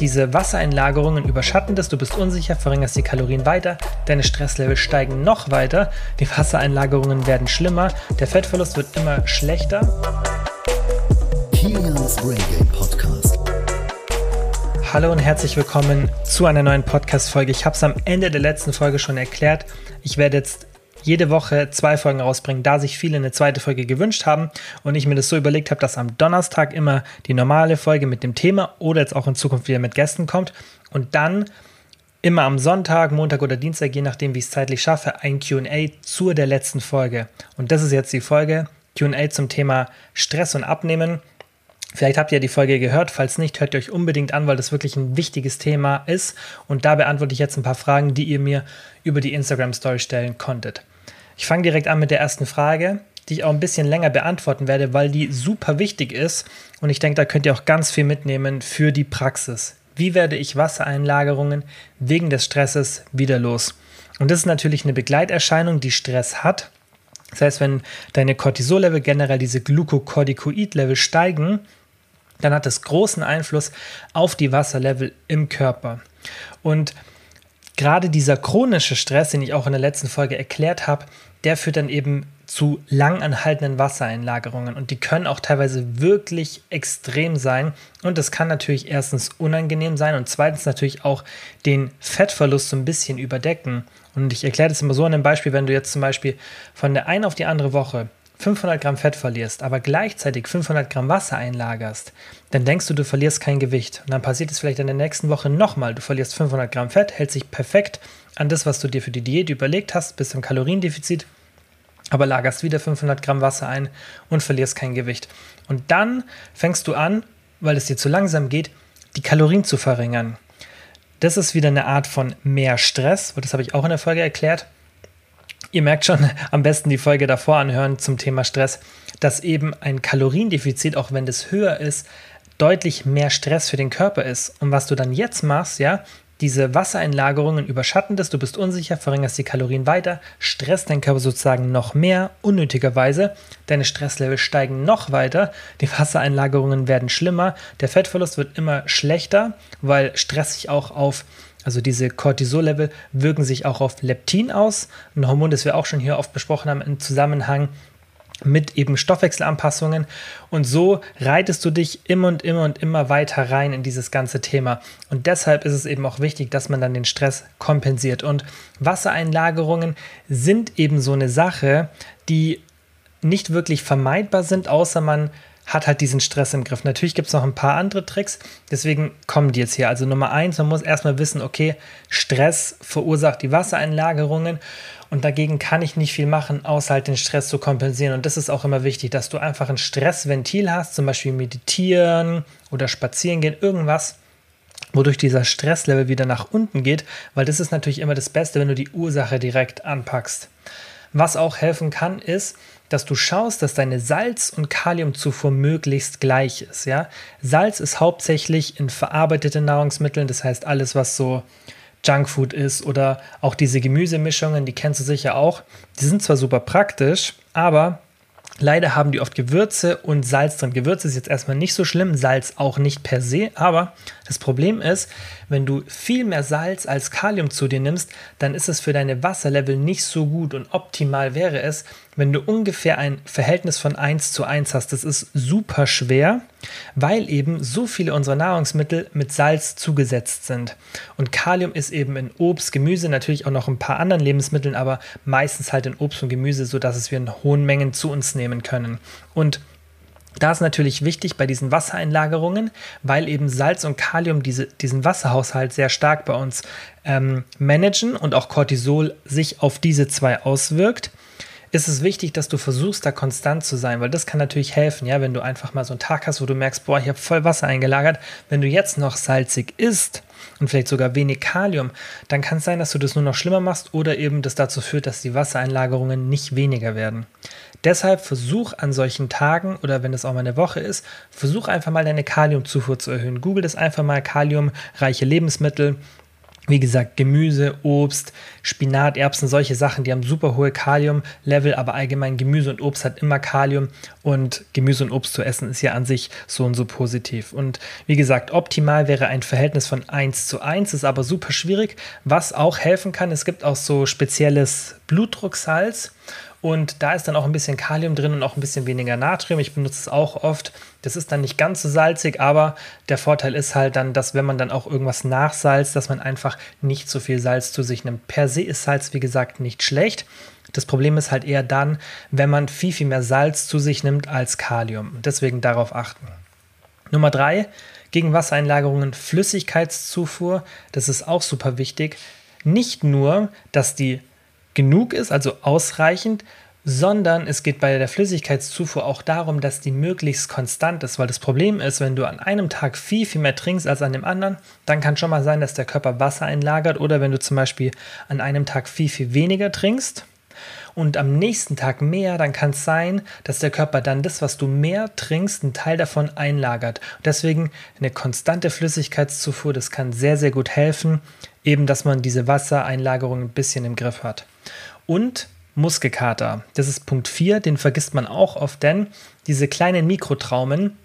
Diese Wassereinlagerungen überschatten das, du bist unsicher, verringerst die Kalorien weiter, deine Stresslevel steigen noch weiter, die Wassereinlagerungen werden schlimmer, der Fettverlust wird immer schlechter. Kilians Brain Game Podcast. Hallo und herzlich willkommen zu einer neuen Podcast-Folge. Ich habe es am Ende der letzten Folge schon erklärt. Ich werde jetzt jede Woche zwei Folgen rausbringen, da sich viele eine zweite Folge gewünscht haben und ich mir das so überlegt habe, dass am Donnerstag immer die normale Folge mit dem Thema oder jetzt auch in Zukunft wieder mit Gästen kommt und dann immer am Sonntag, Montag oder Dienstag, je nachdem, wie ich es zeitlich schaffe, ein QA zu der letzten Folge. Und das ist jetzt die Folge QA zum Thema Stress und Abnehmen. Vielleicht habt ihr die Folge gehört, falls nicht, hört ihr euch unbedingt an, weil das wirklich ein wichtiges Thema ist. Und da beantworte ich jetzt ein paar Fragen, die ihr mir über die Instagram Story stellen konntet. Ich fange direkt an mit der ersten Frage, die ich auch ein bisschen länger beantworten werde, weil die super wichtig ist und ich denke, da könnt ihr auch ganz viel mitnehmen für die Praxis. Wie werde ich Wassereinlagerungen wegen des Stresses wieder los? Und das ist natürlich eine Begleiterscheinung, die Stress hat. Das heißt, wenn deine Cortisol-Level generell diese Glucocorticoid-Level steigen, dann hat das großen Einfluss auf die Wasserlevel im Körper. Und gerade dieser chronische Stress, den ich auch in der letzten Folge erklärt habe, der führt dann eben zu langanhaltenden Wassereinlagerungen und die können auch teilweise wirklich extrem sein und das kann natürlich erstens unangenehm sein und zweitens natürlich auch den Fettverlust so ein bisschen überdecken. Und ich erkläre das immer so an einem Beispiel, wenn du jetzt zum Beispiel von der einen auf die andere Woche 500 Gramm Fett verlierst, aber gleichzeitig 500 Gramm Wasser einlagerst, dann denkst du, du verlierst kein Gewicht. Und dann passiert es vielleicht in der nächsten Woche nochmal. Du verlierst 500 Gramm Fett, hältst dich perfekt an das, was du dir für die Diät überlegt hast, bist im Kaloriendefizit, aber lagerst wieder 500 Gramm Wasser ein und verlierst kein Gewicht. Und dann fängst du an, weil es dir zu langsam geht, die Kalorien zu verringern. Das ist wieder eine Art von mehr Stress, das habe ich auch in der Folge erklärt. Ihr merkt schon, am besten die Folge davor anhören zum Thema Stress, dass eben ein Kaloriendefizit, auch wenn das höher ist, deutlich mehr Stress für den Körper ist. Und was du dann jetzt machst, ja, diese Wassereinlagerungen überschatten das, du bist unsicher, verringerst die Kalorien weiter, stresst deinen Körper sozusagen noch mehr, unnötigerweise. Deine Stresslevel steigen noch weiter, die Wassereinlagerungen werden schlimmer, der Fettverlust wird immer schlechter, weil Stress sich auch auf also diese Cortisol-Level wirken sich auch auf Leptin aus, ein Hormon, das wir auch schon hier oft besprochen haben im Zusammenhang mit eben Stoffwechselanpassungen. Und so reitest du dich immer und immer und immer weiter rein in dieses ganze Thema. Und deshalb ist es eben auch wichtig, dass man dann den Stress kompensiert. Und Wassereinlagerungen sind eben so eine Sache, die nicht wirklich vermeidbar sind, außer man hat halt diesen Stress im Griff. Natürlich gibt es noch ein paar andere Tricks, deswegen kommen die jetzt hier. Also Nummer eins, man muss erstmal wissen, okay, Stress verursacht die Wassereinlagerungen und dagegen kann ich nicht viel machen, außer halt den Stress zu kompensieren. Und das ist auch immer wichtig, dass du einfach ein Stressventil hast, zum Beispiel meditieren oder spazieren gehen, irgendwas, wodurch dieser Stresslevel wieder nach unten geht, weil das ist natürlich immer das Beste, wenn du die Ursache direkt anpackst. Was auch helfen kann, ist, dass du schaust, dass deine Salz- und Kaliumzufuhr möglichst gleich ist. Ja? Salz ist hauptsächlich in verarbeiteten Nahrungsmitteln, das heißt alles, was so Junkfood ist oder auch diese Gemüsemischungen, die kennst du sicher auch. Die sind zwar super praktisch, aber Leider haben die oft Gewürze und Salz drin. Gewürze ist jetzt erstmal nicht so schlimm, Salz auch nicht per se, aber das Problem ist, wenn du viel mehr Salz als Kalium zu dir nimmst, dann ist es für deine Wasserlevel nicht so gut und optimal wäre es, wenn du ungefähr ein Verhältnis von 1 zu 1 hast. Das ist super schwer, weil eben so viele unserer Nahrungsmittel mit Salz zugesetzt sind. Und Kalium ist eben in Obst, Gemüse, natürlich auch noch ein paar anderen Lebensmitteln, aber meistens halt in Obst und Gemüse, sodass es wir in hohen Mengen zu uns nehmen können. Und da ist natürlich wichtig bei diesen Wassereinlagerungen, weil eben Salz und Kalium diese, diesen Wasserhaushalt sehr stark bei uns ähm, managen und auch Cortisol sich auf diese zwei auswirkt ist es wichtig, dass du versuchst, da konstant zu sein, weil das kann natürlich helfen, ja, wenn du einfach mal so einen Tag hast, wo du merkst, boah, ich habe voll Wasser eingelagert, wenn du jetzt noch salzig isst und vielleicht sogar wenig Kalium, dann kann es sein, dass du das nur noch schlimmer machst oder eben das dazu führt, dass die Wassereinlagerungen nicht weniger werden. Deshalb versuch an solchen Tagen oder wenn es auch mal eine Woche ist, versuch einfach mal deine Kaliumzufuhr zu erhöhen. Google das einfach mal kaliumreiche Lebensmittel wie gesagt, Gemüse, Obst, Spinat, Erbsen, solche Sachen, die haben super hohe Kaliumlevel, aber allgemein Gemüse und Obst hat immer Kalium und Gemüse und Obst zu essen ist ja an sich so und so positiv. Und wie gesagt, optimal wäre ein Verhältnis von 1 zu 1, ist aber super schwierig. Was auch helfen kann, es gibt auch so spezielles Blutdrucksalz und da ist dann auch ein bisschen Kalium drin und auch ein bisschen weniger Natrium. Ich benutze es auch oft. Das ist dann nicht ganz so salzig, aber der Vorteil ist halt dann, dass wenn man dann auch irgendwas nachsalzt, dass man einfach nicht so viel Salz zu sich nimmt. Per se ist Salz, wie gesagt, nicht schlecht. Das Problem ist halt eher dann, wenn man viel, viel mehr Salz zu sich nimmt als Kalium. Deswegen darauf achten. Nummer drei, gegen Wassereinlagerungen Flüssigkeitszufuhr. Das ist auch super wichtig. Nicht nur, dass die genug ist, also ausreichend, sondern es geht bei der Flüssigkeitszufuhr auch darum, dass die möglichst konstant ist, weil das Problem ist, wenn du an einem Tag viel, viel mehr trinkst als an dem anderen, dann kann schon mal sein, dass der Körper Wasser einlagert oder wenn du zum Beispiel an einem Tag viel, viel weniger trinkst und am nächsten Tag mehr, dann kann es sein, dass der Körper dann das, was du mehr trinkst, einen Teil davon einlagert. deswegen eine konstante Flüssigkeitszufuhr, das kann sehr, sehr gut helfen, eben dass man diese Wassereinlagerung ein bisschen im Griff hat. Und Muskelkater. Das ist Punkt 4, den vergisst man auch oft, denn diese kleinen Mikrotraumen,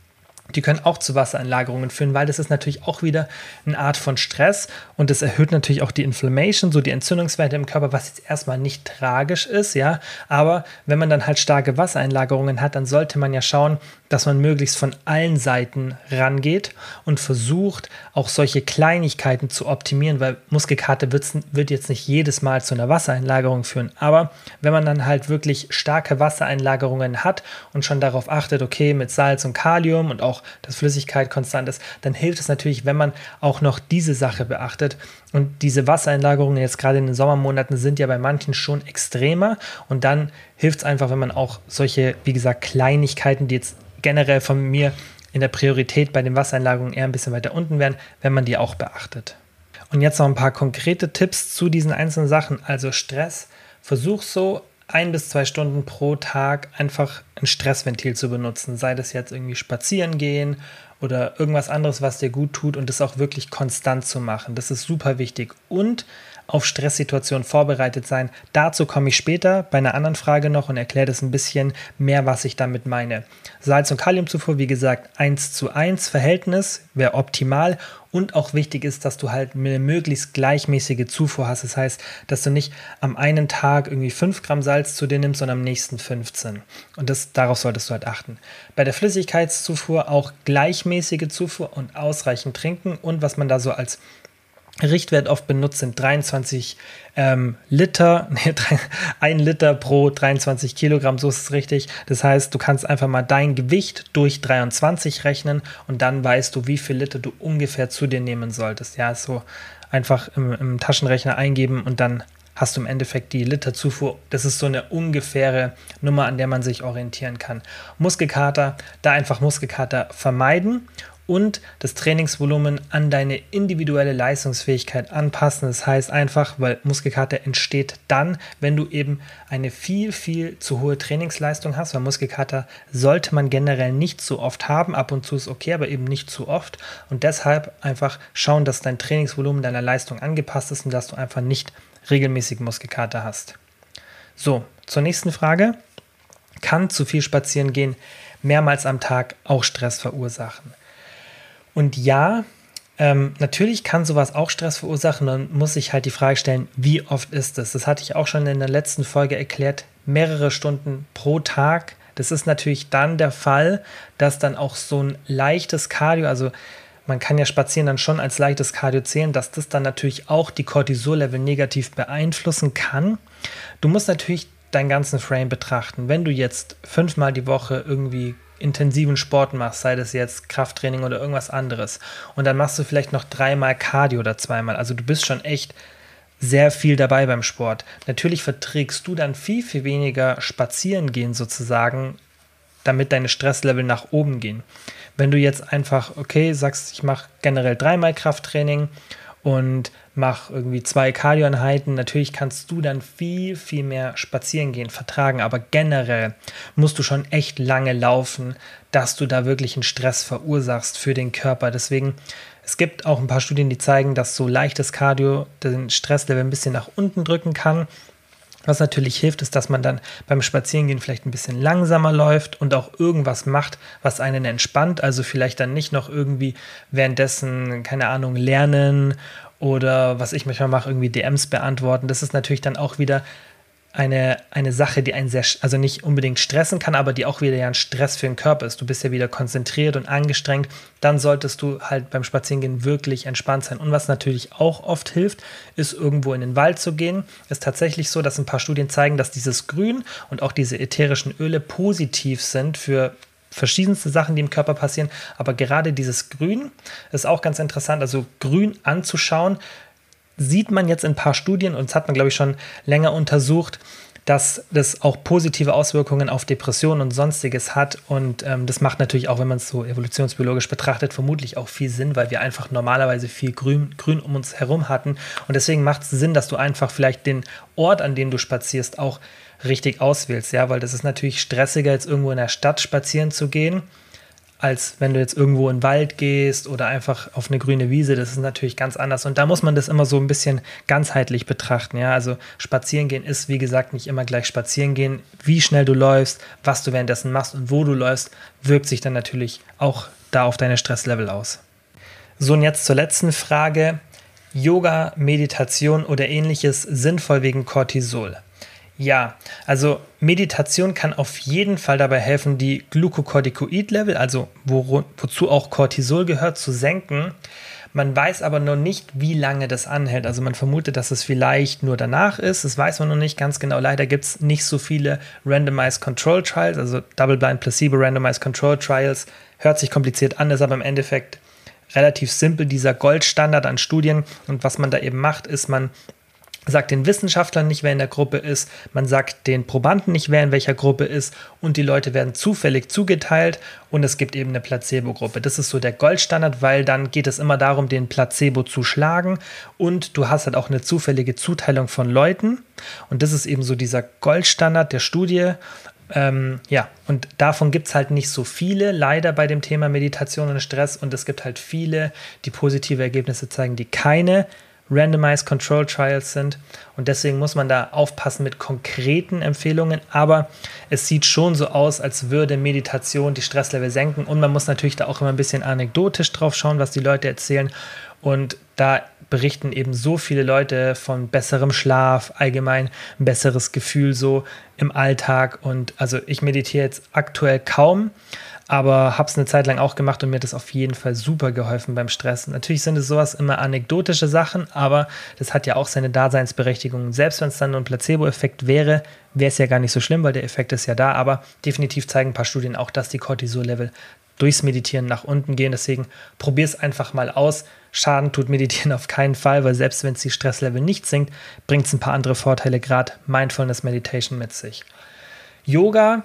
die können auch zu Wassereinlagerungen führen, weil das ist natürlich auch wieder eine Art von Stress und das erhöht natürlich auch die Inflammation, so die Entzündungswerte im Körper, was jetzt erstmal nicht tragisch ist, ja. Aber wenn man dann halt starke Wassereinlagerungen hat, dann sollte man ja schauen, dass man möglichst von allen Seiten rangeht und versucht, auch solche Kleinigkeiten zu optimieren, weil Muskelkater wird jetzt nicht jedes Mal zu einer Wassereinlagerung führen. Aber wenn man dann halt wirklich starke Wassereinlagerungen hat und schon darauf achtet, okay, mit Salz und Kalium und auch, dass Flüssigkeit konstant ist, dann hilft es natürlich, wenn man auch noch diese Sache beachtet. Und diese Wassereinlagerungen jetzt gerade in den Sommermonaten sind ja bei manchen schon extremer. Und dann hilft es einfach, wenn man auch solche, wie gesagt, Kleinigkeiten, die jetzt generell von mir in der Priorität bei den Wassereinlagerungen eher ein bisschen weiter unten wären, wenn man die auch beachtet. Und jetzt noch ein paar konkrete Tipps zu diesen einzelnen Sachen. Also Stress, versuch so ein bis zwei Stunden pro Tag einfach ein Stressventil zu benutzen. Sei das jetzt irgendwie spazieren gehen oder irgendwas anderes, was dir gut tut und das auch wirklich konstant zu machen. Das ist super wichtig. Und auf Stresssituationen vorbereitet sein. Dazu komme ich später bei einer anderen Frage noch und erkläre das ein bisschen mehr, was ich damit meine. Salz- und Kaliumzufuhr, wie gesagt, 1 zu 1 Verhältnis wäre optimal und auch wichtig ist, dass du halt eine möglichst gleichmäßige Zufuhr hast. Das heißt, dass du nicht am einen Tag irgendwie 5 Gramm Salz zu dir nimmst, sondern am nächsten 15. Und das, darauf solltest du halt achten. Bei der Flüssigkeitszufuhr auch gleichmäßige Zufuhr und ausreichend trinken. Und was man da so als Richtwert oft benutzt sind 23 ähm, Liter, ein Liter pro 23 Kilogramm, so ist es richtig. Das heißt, du kannst einfach mal dein Gewicht durch 23 rechnen und dann weißt du, wie viel Liter du ungefähr zu dir nehmen solltest. Ja, so einfach im, im Taschenrechner eingeben und dann hast du im Endeffekt die Literzufuhr. Das ist so eine ungefähre Nummer, an der man sich orientieren kann. Muskelkater, da einfach Muskelkater vermeiden und das Trainingsvolumen an deine individuelle Leistungsfähigkeit anpassen. Das heißt einfach, weil Muskelkater entsteht dann, wenn du eben eine viel, viel zu hohe Trainingsleistung hast, weil Muskelkater sollte man generell nicht so oft haben. Ab und zu ist okay, aber eben nicht zu oft. Und deshalb einfach schauen, dass dein Trainingsvolumen deiner Leistung angepasst ist und dass du einfach nicht regelmäßig Muskelkater hast. So, zur nächsten Frage. Kann zu viel spazieren gehen mehrmals am Tag auch Stress verursachen? Und ja, ähm, natürlich kann sowas auch Stress verursachen. Dann muss ich halt die Frage stellen, wie oft ist es? Das hatte ich auch schon in der letzten Folge erklärt. Mehrere Stunden pro Tag. Das ist natürlich dann der Fall, dass dann auch so ein leichtes Cardio, also man kann ja Spazieren dann schon als leichtes Cardio zählen, dass das dann natürlich auch die Cortisol-Level negativ beeinflussen kann. Du musst natürlich deinen ganzen Frame betrachten. Wenn du jetzt fünfmal die Woche irgendwie intensiven Sport machst, sei das jetzt Krafttraining oder irgendwas anderes, und dann machst du vielleicht noch dreimal Cardio oder zweimal, also du bist schon echt sehr viel dabei beim Sport. Natürlich verträgst du dann viel, viel weniger spazieren gehen sozusagen, damit deine Stresslevel nach oben gehen. Wenn du jetzt einfach, okay, sagst, ich mache generell dreimal Krafttraining und mach irgendwie zwei Cardioeinheiten. Natürlich kannst du dann viel, viel mehr spazieren gehen, vertragen, aber generell musst du schon echt lange laufen, dass du da wirklich einen Stress verursachst für den Körper. Deswegen, es gibt auch ein paar Studien, die zeigen, dass so leichtes Cardio den Stresslevel ein bisschen nach unten drücken kann. Was natürlich hilft, ist, dass man dann beim Spazierengehen vielleicht ein bisschen langsamer läuft und auch irgendwas macht, was einen entspannt. Also vielleicht dann nicht noch irgendwie währenddessen, keine Ahnung, lernen oder was ich manchmal mache, irgendwie DMs beantworten. Das ist natürlich dann auch wieder eine, eine Sache, die einen sehr, also nicht unbedingt stressen kann, aber die auch wieder ja ein Stress für den Körper ist. Du bist ja wieder konzentriert und angestrengt. Dann solltest du halt beim Spazierengehen wirklich entspannt sein. Und was natürlich auch oft hilft, ist irgendwo in den Wald zu gehen. Ist tatsächlich so, dass ein paar Studien zeigen, dass dieses Grün und auch diese ätherischen Öle positiv sind für verschiedenste Sachen, die im Körper passieren. Aber gerade dieses Grün ist auch ganz interessant. Also Grün anzuschauen, sieht man jetzt in ein paar Studien und das hat man, glaube ich, schon länger untersucht, dass das auch positive Auswirkungen auf Depressionen und sonstiges hat. Und ähm, das macht natürlich auch, wenn man es so evolutionsbiologisch betrachtet, vermutlich auch viel Sinn, weil wir einfach normalerweise viel Grün, Grün um uns herum hatten. Und deswegen macht es Sinn, dass du einfach vielleicht den Ort, an dem du spazierst, auch richtig auswählst. Ja, weil das ist natürlich stressiger, jetzt irgendwo in der Stadt spazieren zu gehen als wenn du jetzt irgendwo in den Wald gehst oder einfach auf eine grüne Wiese. Das ist natürlich ganz anders. Und da muss man das immer so ein bisschen ganzheitlich betrachten. Ja, also spazieren gehen ist, wie gesagt, nicht immer gleich spazieren gehen. Wie schnell du läufst, was du währenddessen machst und wo du läufst, wirkt sich dann natürlich auch da auf deine Stresslevel aus. So, und jetzt zur letzten Frage. Yoga, Meditation oder ähnliches sinnvoll wegen Cortisol? Ja, also Meditation kann auf jeden Fall dabei helfen, die Glucocorticoid-Level, also wo, wozu auch Cortisol gehört, zu senken. Man weiß aber noch nicht, wie lange das anhält. Also man vermutet, dass es vielleicht nur danach ist. Das weiß man noch nicht ganz genau. Leider gibt es nicht so viele Randomized Control Trials, also Double-Blind Placebo Randomized Control Trials. Hört sich kompliziert an, ist aber im Endeffekt relativ simpel, dieser Goldstandard an Studien. Und was man da eben macht, ist, man sagt den Wissenschaftlern nicht, wer in der Gruppe ist, man sagt den Probanden nicht, wer in welcher Gruppe ist. Und die Leute werden zufällig zugeteilt. Und es gibt eben eine Placebo-Gruppe. Das ist so der Goldstandard, weil dann geht es immer darum, den Placebo zu schlagen. Und du hast halt auch eine zufällige Zuteilung von Leuten. Und das ist eben so dieser Goldstandard der Studie. Ähm, ja, und davon gibt es halt nicht so viele, leider bei dem Thema Meditation und Stress. Und es gibt halt viele, die positive Ergebnisse zeigen, die keine Randomized Control Trials sind. Und deswegen muss man da aufpassen mit konkreten Empfehlungen. Aber es sieht schon so aus, als würde Meditation die Stresslevel senken. Und man muss natürlich da auch immer ein bisschen anekdotisch drauf schauen, was die Leute erzählen. Und da berichten eben so viele Leute von besserem Schlaf, allgemein ein besseres Gefühl so im Alltag. Und also ich meditiere jetzt aktuell kaum aber habe es eine Zeit lang auch gemacht und mir hat das auf jeden Fall super geholfen beim Stress. Natürlich sind es sowas immer anekdotische Sachen, aber das hat ja auch seine Daseinsberechtigung. Selbst wenn es dann ein Placebo-Effekt wäre, wäre es ja gar nicht so schlimm, weil der Effekt ist ja da, aber definitiv zeigen ein paar Studien auch, dass die Cortisol-Level durchs Meditieren nach unten gehen. Deswegen probier es einfach mal aus. Schaden tut Meditieren auf keinen Fall, weil selbst wenn es die Stresslevel nicht sinkt, bringt es ein paar andere Vorteile, gerade Mindfulness Meditation mit sich. Yoga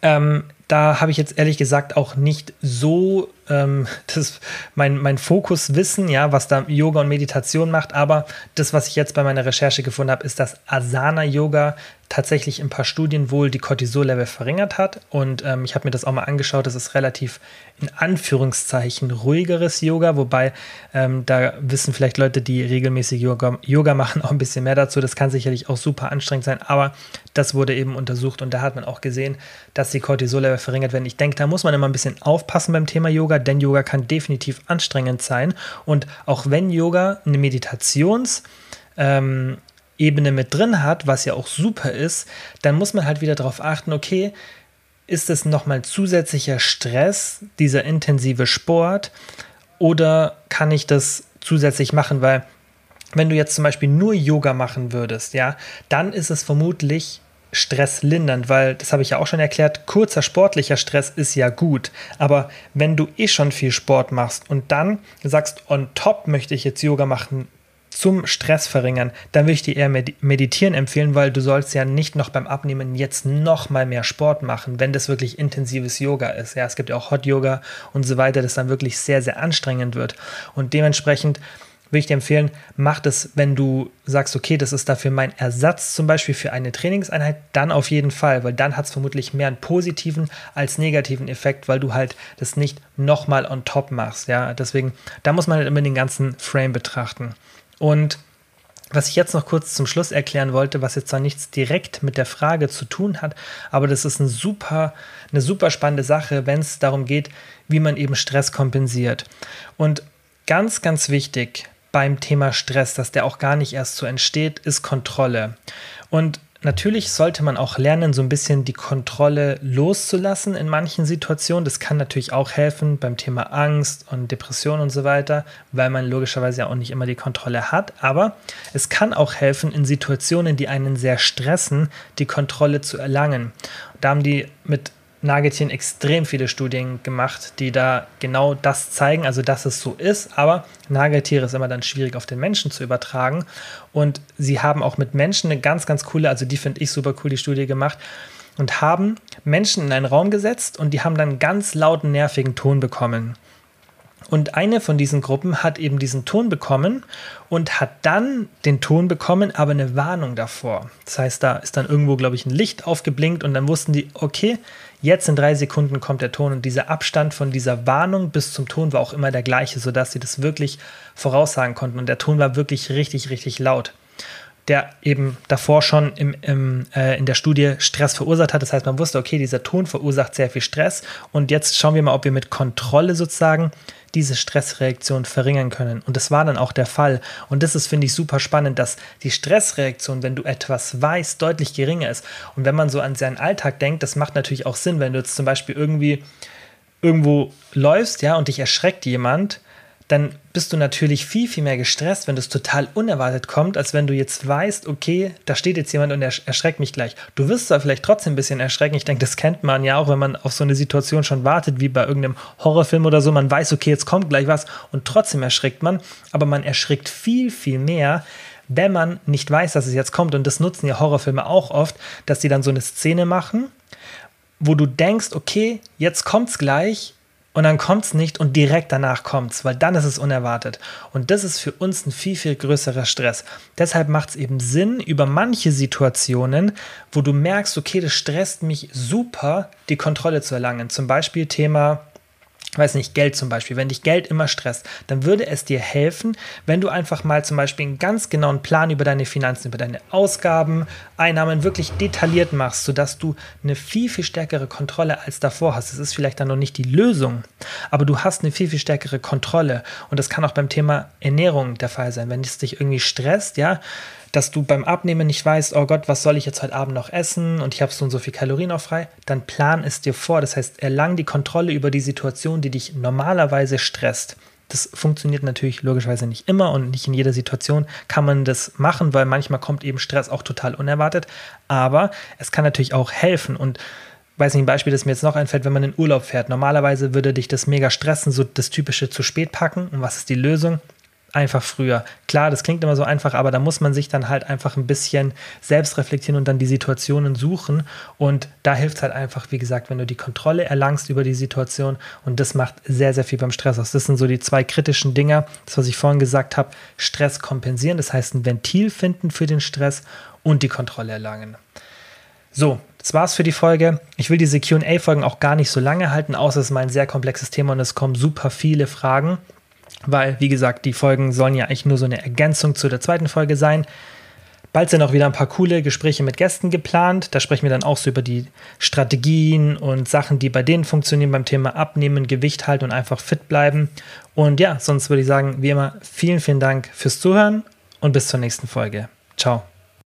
ähm, da habe ich jetzt ehrlich gesagt auch nicht so ähm, das, mein, mein Fokuswissen, ja, was da Yoga und Meditation macht. Aber das, was ich jetzt bei meiner Recherche gefunden habe, ist, dass Asana-Yoga tatsächlich in ein paar Studien wohl die Cortisol-Level verringert hat. Und ähm, ich habe mir das auch mal angeschaut. Das ist relativ in Anführungszeichen ruhigeres Yoga, wobei ähm, da wissen vielleicht Leute, die regelmäßig Yoga, Yoga machen, auch ein bisschen mehr dazu. Das kann sicherlich auch super anstrengend sein, aber das wurde eben untersucht und da hat man auch gesehen, dass die Cortisol-Level verringert werden. Ich denke, da muss man immer ein bisschen aufpassen beim Thema Yoga, denn Yoga kann definitiv anstrengend sein. Und auch wenn Yoga eine Meditations- ähm, mit drin hat, was ja auch super ist, dann muss man halt wieder darauf achten, okay, ist es nochmal zusätzlicher Stress, dieser intensive Sport, oder kann ich das zusätzlich machen, weil wenn du jetzt zum Beispiel nur Yoga machen würdest, ja, dann ist es vermutlich stresslindernd, weil, das habe ich ja auch schon erklärt, kurzer sportlicher Stress ist ja gut. Aber wenn du eh schon viel Sport machst und dann sagst, on top möchte ich jetzt Yoga machen zum Stress verringern, dann würde ich dir eher meditieren empfehlen, weil du sollst ja nicht noch beim Abnehmen jetzt noch mal mehr Sport machen, wenn das wirklich intensives Yoga ist. Ja, es gibt ja auch Hot Yoga und so weiter, das dann wirklich sehr, sehr anstrengend wird. Und dementsprechend würde ich dir empfehlen, mach das, wenn du sagst, okay, das ist dafür mein Ersatz zum Beispiel für eine Trainingseinheit, dann auf jeden Fall, weil dann hat es vermutlich mehr einen positiven als negativen Effekt, weil du halt das nicht nochmal on top machst. Ja, deswegen, da muss man halt immer den ganzen Frame betrachten. Und was ich jetzt noch kurz zum Schluss erklären wollte, was jetzt zwar nichts direkt mit der Frage zu tun hat, aber das ist eine super, eine super spannende Sache, wenn es darum geht, wie man eben Stress kompensiert. Und ganz, ganz wichtig beim Thema Stress, dass der auch gar nicht erst so entsteht, ist Kontrolle. Und Natürlich sollte man auch lernen, so ein bisschen die Kontrolle loszulassen in manchen Situationen. Das kann natürlich auch helfen beim Thema Angst und Depression und so weiter, weil man logischerweise ja auch nicht immer die Kontrolle hat. Aber es kann auch helfen, in Situationen, die einen sehr stressen, die Kontrolle zu erlangen. Da haben die mit Nagetieren extrem viele Studien gemacht, die da genau das zeigen, also dass es so ist. Aber Nagetiere ist immer dann schwierig auf den Menschen zu übertragen. Und sie haben auch mit Menschen eine ganz, ganz coole, also die finde ich super cool, die Studie gemacht und haben Menschen in einen Raum gesetzt und die haben dann ganz lauten, nervigen Ton bekommen. Und eine von diesen Gruppen hat eben diesen Ton bekommen und hat dann den Ton bekommen, aber eine Warnung davor. Das heißt, da ist dann irgendwo, glaube ich, ein Licht aufgeblinkt und dann wussten die, okay, jetzt in drei Sekunden kommt der Ton und dieser Abstand von dieser Warnung bis zum Ton war auch immer der gleiche, sodass sie das wirklich voraussagen konnten. Und der Ton war wirklich richtig, richtig laut der eben davor schon im, im, äh, in der Studie Stress verursacht hat. Das heißt, man wusste, okay, dieser Ton verursacht sehr viel Stress. Und jetzt schauen wir mal, ob wir mit Kontrolle sozusagen diese Stressreaktion verringern können. Und das war dann auch der Fall. Und das ist, finde ich, super spannend, dass die Stressreaktion, wenn du etwas weißt, deutlich geringer ist. Und wenn man so an seinen Alltag denkt, das macht natürlich auch Sinn, wenn du jetzt zum Beispiel irgendwie irgendwo läufst, ja, und dich erschreckt jemand, dann bist du natürlich viel, viel mehr gestresst, wenn das total unerwartet kommt, als wenn du jetzt weißt, okay, da steht jetzt jemand und er erschreckt mich gleich. Du wirst zwar vielleicht trotzdem ein bisschen erschrecken. Ich denke, das kennt man ja auch, wenn man auf so eine Situation schon wartet, wie bei irgendeinem Horrorfilm oder so. Man weiß, okay, jetzt kommt gleich was und trotzdem erschrickt man. Aber man erschrickt viel, viel mehr, wenn man nicht weiß, dass es jetzt kommt. Und das nutzen ja Horrorfilme auch oft, dass sie dann so eine Szene machen, wo du denkst, okay, jetzt kommt's gleich und dann kommt es nicht und direkt danach kommt es, weil dann ist es unerwartet. Und das ist für uns ein viel, viel größerer Stress. Deshalb macht es eben Sinn, über manche Situationen, wo du merkst, okay, das stresst mich super, die Kontrolle zu erlangen. Zum Beispiel Thema weiß nicht, Geld zum Beispiel, wenn dich Geld immer stresst, dann würde es dir helfen, wenn du einfach mal zum Beispiel einen ganz genauen Plan über deine Finanzen, über deine Ausgaben, Einnahmen wirklich detailliert machst, sodass du eine viel, viel stärkere Kontrolle als davor hast. Das ist vielleicht dann noch nicht die Lösung, aber du hast eine viel, viel stärkere Kontrolle. Und das kann auch beim Thema Ernährung der Fall sein. Wenn es dich irgendwie stresst, ja, dass du beim Abnehmen nicht weißt, oh Gott, was soll ich jetzt heute Abend noch essen und ich habe so und so viel Kalorien auch frei, dann plan es dir vor. Das heißt, erlang die Kontrolle über die Situation, die dich normalerweise stresst. Das funktioniert natürlich logischerweise nicht immer und nicht in jeder Situation kann man das machen, weil manchmal kommt eben Stress auch total unerwartet. Aber es kann natürlich auch helfen und weiß nicht, ein Beispiel, das mir jetzt noch einfällt, wenn man in Urlaub fährt. Normalerweise würde dich das mega stressen, so das typische zu spät packen. Und was ist die Lösung? Einfach früher. Klar, das klingt immer so einfach, aber da muss man sich dann halt einfach ein bisschen selbst reflektieren und dann die Situationen suchen. Und da hilft es halt einfach, wie gesagt, wenn du die Kontrolle erlangst über die Situation. Und das macht sehr, sehr viel beim Stress aus. Das sind so die zwei kritischen Dinger. Das, was ich vorhin gesagt habe, Stress kompensieren. Das heißt, ein Ventil finden für den Stress und die Kontrolle erlangen. So, das war's für die Folge. Ich will diese QA-Folgen auch gar nicht so lange halten, außer es ist mal ein sehr komplexes Thema und es kommen super viele Fragen weil, wie gesagt, die Folgen sollen ja eigentlich nur so eine Ergänzung zu der zweiten Folge sein. Bald sind auch wieder ein paar coole Gespräche mit Gästen geplant. Da sprechen wir dann auch so über die Strategien und Sachen, die bei denen funktionieren beim Thema Abnehmen, Gewicht halten und einfach fit bleiben. Und ja, sonst würde ich sagen, wie immer, vielen, vielen Dank fürs Zuhören und bis zur nächsten Folge. Ciao.